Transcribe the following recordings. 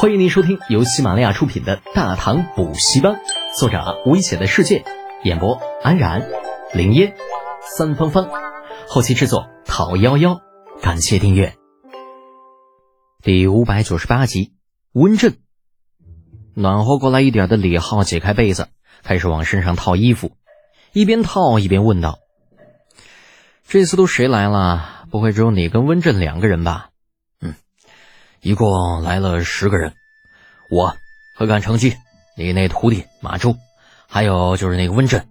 欢迎您收听由喜马拉雅出品的《大唐补习班》，作者危险的世界，演播安然、林烟、三芳芳，后期制作陶幺幺。感谢订阅。第五百九十八集，温震。暖和过来一点的李浩解开被子，开始往身上套衣服，一边套一边问道：“这次都谁来了？不会只有你跟温震两个人吧？”一共来了十个人，我何干成基，你那徒弟马周，还有就是那个温震，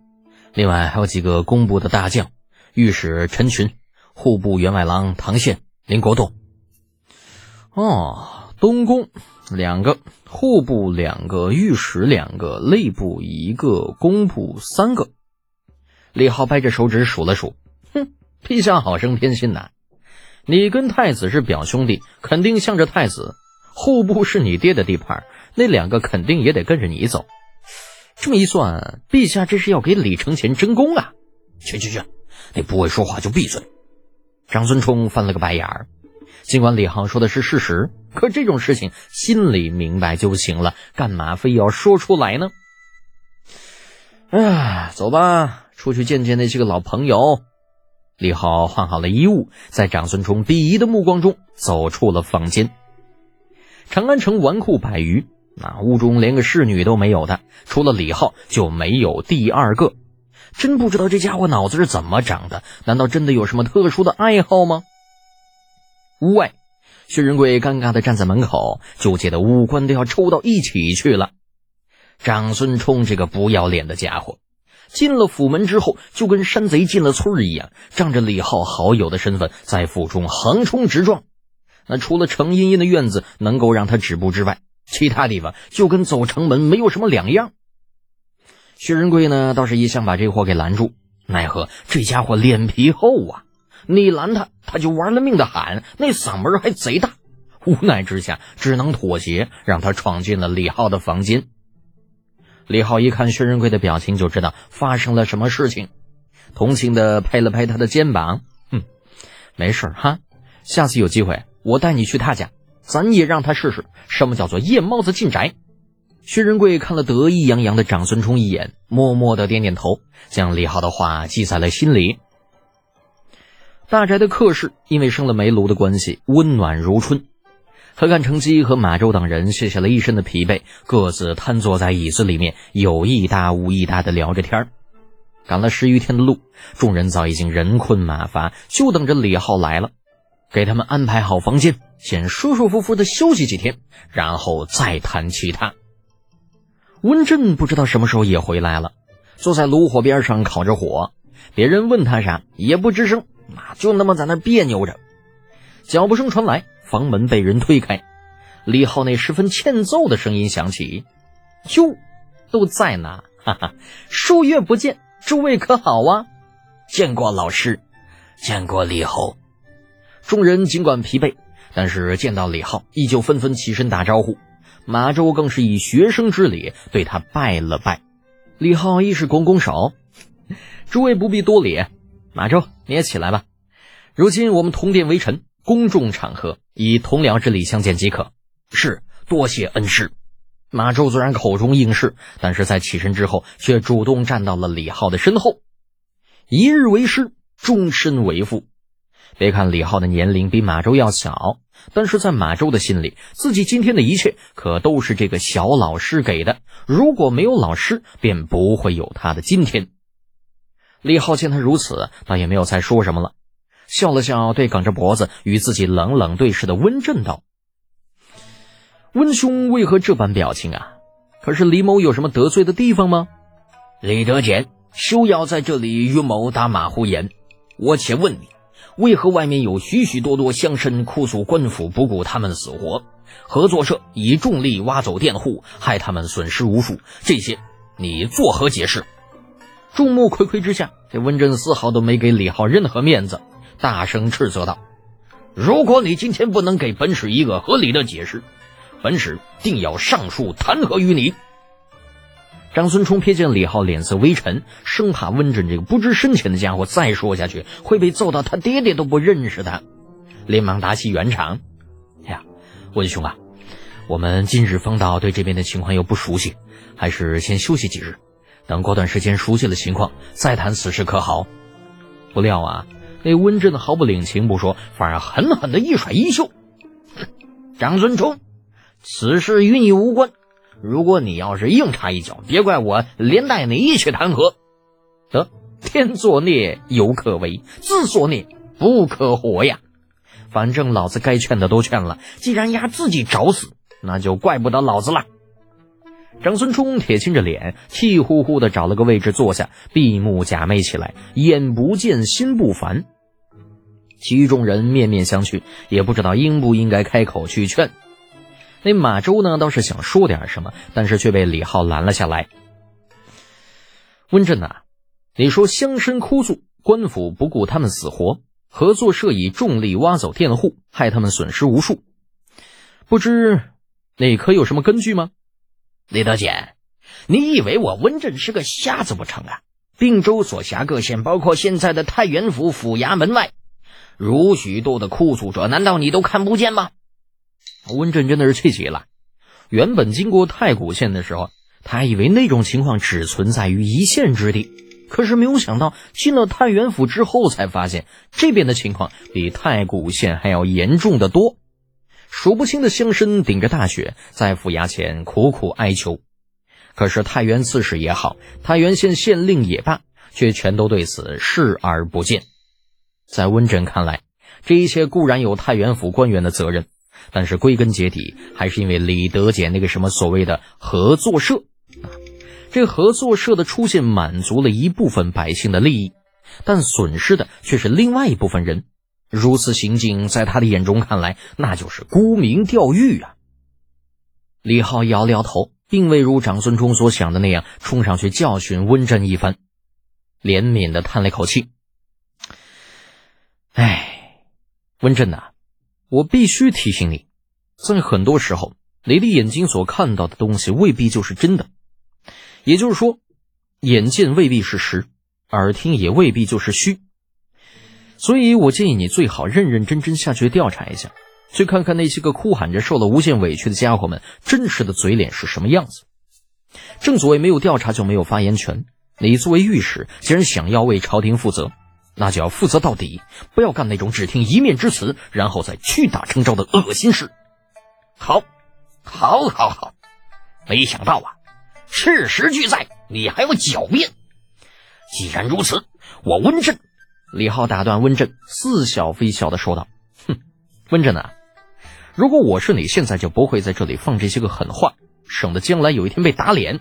另外还有几个工部的大将，御史陈群，户部员外郎唐宪、林国栋。哦，东宫两个，户部两个，御史两个，吏部一个，工部三个。李浩掰着手指数了数，哼，陛下好生偏心呐。你跟太子是表兄弟，肯定向着太子；户部是你爹的地盘，那两个肯定也得跟着你走。这么一算，陛下这是要给李承乾争功啊！去去去，你不会说话就闭嘴。长孙冲翻了个白眼儿。尽管李浩说的是事实，可这种事情心里明白就行了，干嘛非要说出来呢？哎，走吧，出去见见那些个老朋友。李浩换好了衣物，在长孙冲鄙夷的目光中走出了房间。长安城纨绔百余，那屋中连个侍女都没有的，除了李浩就没有第二个。真不知道这家伙脑子是怎么长的？难道真的有什么特殊的爱好吗？屋外，薛仁贵尴尬的站在门口，纠结的五官都要抽到一起去了。长孙冲这个不要脸的家伙！进了府门之后，就跟山贼进了村一样，仗着李浩好友的身份，在府中横冲直撞。那除了程茵茵的院子能够让他止步之外，其他地方就跟走城门没有什么两样。薛仁贵呢，倒是一想把这货给拦住，奈何这家伙脸皮厚啊！你拦他，他就玩了命的喊，那嗓门还贼大。无奈之下，只能妥协，让他闯进了李浩的房间。李浩一看薛仁贵的表情，就知道发生了什么事情，同情的拍了拍他的肩膀：“哼，没事哈，下次有机会我带你去他家，咱也让他试试什么叫做夜猫子进宅。”薛仁贵看了得意洋洋的长孙冲一眼，默默的点点头，将李浩的话记在了心里。大宅的客室因为生了煤炉的关系，温暖如春。何干成机和马周等人卸下了一身的疲惫，各自瘫坐在椅子里面，有一搭无一搭的聊着天赶了十余天的路，众人早已经人困马乏，就等着李浩来了，给他们安排好房间，先舒舒服服的休息几天，然后再谈其他。温震不知道什么时候也回来了，坐在炉火边上烤着火，别人问他啥也不吱声，啊，就那么在那别扭着。脚步声传来。房门被人推开，李浩那十分欠揍的声音响起：“哟，都在呢，哈哈，数月不见，诸位可好啊？见过老师，见过李后。”众人尽管疲惫，但是见到李浩，依旧纷纷起身打招呼。马周更是以学生之礼对他拜了拜。李浩亦是拱拱手：“诸位不必多礼，马周你也起来吧。如今我们同殿为臣。”公众场合以同僚之礼相见即可。是，多谢恩师。马周虽然口中应是，但是在起身之后，却主动站到了李浩的身后。一日为师，终身为父。别看李浩的年龄比马周要小，但是在马周的心里，自己今天的一切可都是这个小老师给的。如果没有老师，便不会有他的今天。李浩见他如此，倒也没有再说什么了。笑了笑，对梗着脖子与自己冷冷对视的温震道：“温兄为何这般表情啊？可是李某有什么得罪的地方吗？”李德简休要在这里与某打马虎眼。我且问你，为何外面有许许多多乡绅哭诉官府不顾他们死活，合作社以重力挖走佃户，害他们损失无数？这些你作何解释？众目睽睽之下，这温震丝毫都没给李浩任何面子。大声斥责道：“如果你今天不能给本使一个合理的解释，本使定要上书弹劾于你。”张孙冲瞥见李浩脸色微沉，生怕温震这个不知深浅的家伙再说下去会被揍到他爹爹都不认识他，连忙打起圆场：“呀，温兄啊，我们今日方到，对这边的情况又不熟悉，还是先休息几日，等过段时间熟悉了情况再谈此事，可好？”不料啊，那温震毫不领情不说，反而狠狠的一甩衣袖：“张孙冲，此事与你无关。如果你要是硬插一脚，别怪我连带你一起弹劾。”得，天作孽犹可为，自作孽不可活呀！反正老子该劝的都劝了，既然丫自己找死。那就怪不得老子了。长孙冲铁青着脸，气呼呼的找了个位置坐下，闭目假寐起来，眼不见心不烦。其余众人面面相觑，也不知道应不应该开口去劝。那马周呢，倒是想说点什么，但是却被李浩拦了下来。温震呐，你说乡绅哭诉，官府不顾他们死活，合作社以重力挖走佃户，害他们损失无数，不知。那可有什么根据吗？李德简，你以为我温镇是个瞎子不成啊？并州所辖各县，包括现在的太原府府衙门外，如许多的哭诉者，难道你都看不见吗？温镇真的是气急了。原本经过太谷县的时候，他以为那种情况只存在于一县之地，可是没有想到进了太原府之后，才发现这边的情况比太谷县还要严重的多。数不清的乡绅顶着大雪在府衙前苦苦哀求，可是太原刺史也好，太原县县令也罢，却全都对此视而不见。在温镇看来，这一切固然有太原府官员的责任，但是归根结底还是因为李德俭那个什么所谓的合作社啊，这合作社的出现满足了一部分百姓的利益，但损失的却是另外一部分人。如此行径，在他的眼中看来，那就是沽名钓誉啊！李浩摇了摇头，并未如长孙冲所想的那样冲上去教训温震一番，怜悯的叹了一口气：“哎，温震呐，我必须提醒你，在很多时候，你的眼睛所看到的东西未必就是真的。也就是说，眼见未必是实，耳听也未必就是虚。”所以，我建议你最好认认真真下去调查一下，去看看那些个哭喊着受了无限委屈的家伙们真实的嘴脸是什么样子。正所谓没有调查就没有发言权。你作为御史，既然想要为朝廷负责，那就要负责到底，不要干那种只听一面之词，然后再屈打成招的恶心事。好，好，好，好！没想到啊，事实俱在，你还要狡辩。既然如此，我温震。李浩打断温震，似笑非笑的说道：“哼，温震啊，如果我是你，现在就不会在这里放这些个狠话，省得将来有一天被打脸。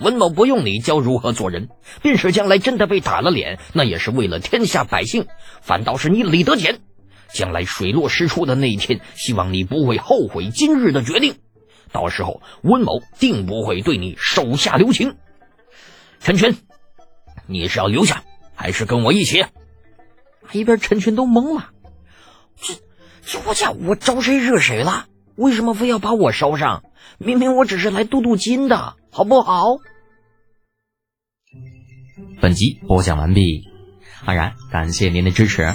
温某不用你教如何做人，便是将来真的被打了脸，那也是为了天下百姓。反倒是你李德俭，将来水落石出的那一天，希望你不会后悔今日的决定。到时候，温某定不会对你手下留情。陈群，你是要留下，还是跟我一起？”一边陈群都懵了，这这我家我招谁惹谁了？为什么非要把我烧上？明明我只是来镀镀金的，好不好？本集播讲完毕，安然感谢您的支持。